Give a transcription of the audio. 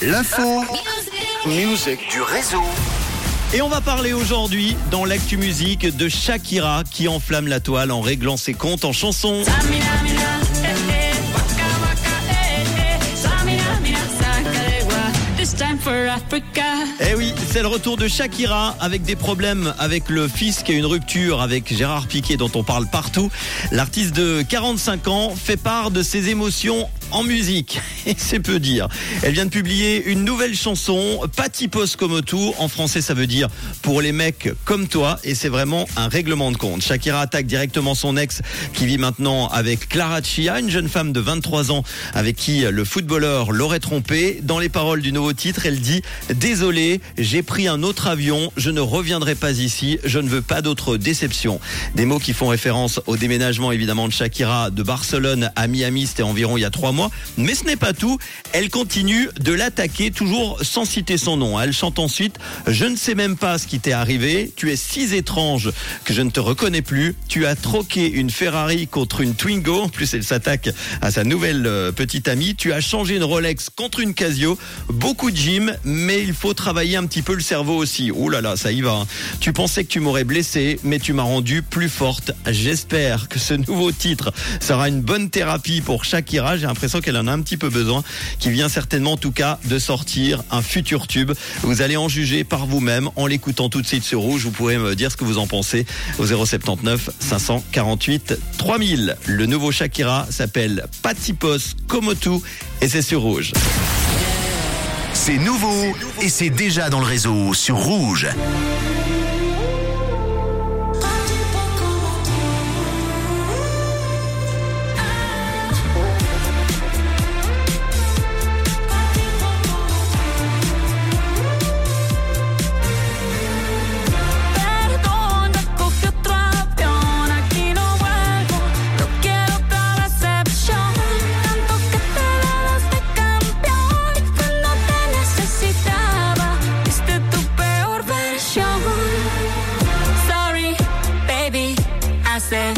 L'info. Musique du réseau. Et on va parler aujourd'hui dans l'actu musique de Shakira qui enflamme la toile en réglant ses comptes en chansons. Eh oui, c'est le retour de Shakira avec des problèmes avec le fils qui a une rupture avec Gérard Piquet dont on parle partout. L'artiste de 45 ans fait part de ses émotions en musique. Et c'est peu dire. Elle vient de publier une nouvelle chanson, Patipos comme tout. En français, ça veut dire pour les mecs comme toi. Et c'est vraiment un règlement de compte. Shakira attaque directement son ex qui vit maintenant avec Clara Chia, une jeune femme de 23 ans avec qui le footballeur l'aurait trompé. Dans les paroles du nouveau titre, elle dit Désolé, j'ai pris un autre avion, je ne reviendrai pas ici, je ne veux pas d'autres déceptions. Des mots qui font référence au déménagement évidemment de Shakira de Barcelone à Miami, c'était environ il y a trois mois. Mais ce n'est pas tout. Elle continue de l'attaquer, toujours sans citer son nom. Elle chante ensuite Je ne sais même pas ce qui t'est arrivé. Tu es si étrange que je ne te reconnais plus. Tu as troqué une Ferrari contre une Twingo. En plus, elle s'attaque à sa nouvelle euh, petite amie. Tu as changé une Rolex contre une Casio. Beaucoup de gym, mais il faut travailler un petit peu le cerveau aussi. Ouh là là, ça y va. Hein. Tu pensais que tu m'aurais blessé, mais tu m'as rendu plus forte. J'espère que ce nouveau titre sera une bonne thérapie pour Shakira. J'ai l'impression qu'elle en a un petit peu besoin, qui vient certainement en tout cas de sortir un futur tube. Vous allez en juger par vous-même en l'écoutant tout de suite sur Rouge. Vous pourrez me dire ce que vous en pensez au 079 548 3000. Le nouveau Shakira s'appelle Patipos Komotu et c'est sur Rouge. C'est nouveau et c'est déjà dans le réseau sur Rouge. say